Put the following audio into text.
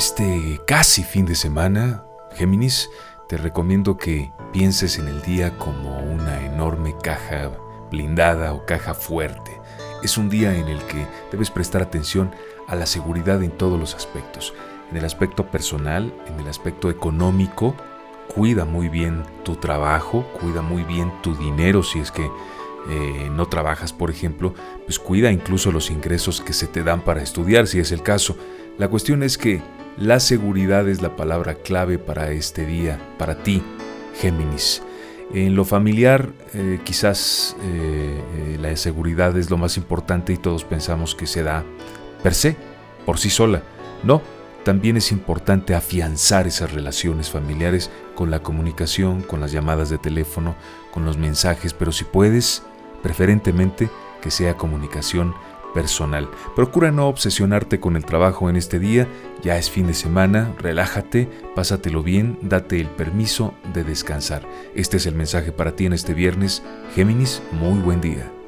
Este casi fin de semana, Géminis, te recomiendo que pienses en el día como una enorme caja blindada o caja fuerte. Es un día en el que debes prestar atención a la seguridad en todos los aspectos. En el aspecto personal, en el aspecto económico, cuida muy bien tu trabajo, cuida muy bien tu dinero si es que eh, no trabajas, por ejemplo, pues cuida incluso los ingresos que se te dan para estudiar, si es el caso. La cuestión es que la seguridad es la palabra clave para este día, para ti, Géminis. En lo familiar, eh, quizás eh, la seguridad es lo más importante y todos pensamos que se da per se, por sí sola. No, también es importante afianzar esas relaciones familiares con la comunicación, con las llamadas de teléfono, con los mensajes, pero si puedes, preferentemente que sea comunicación personal. Procura no obsesionarte con el trabajo en este día, ya es fin de semana, relájate, pásatelo bien, date el permiso de descansar. Este es el mensaje para ti en este viernes. Géminis, muy buen día.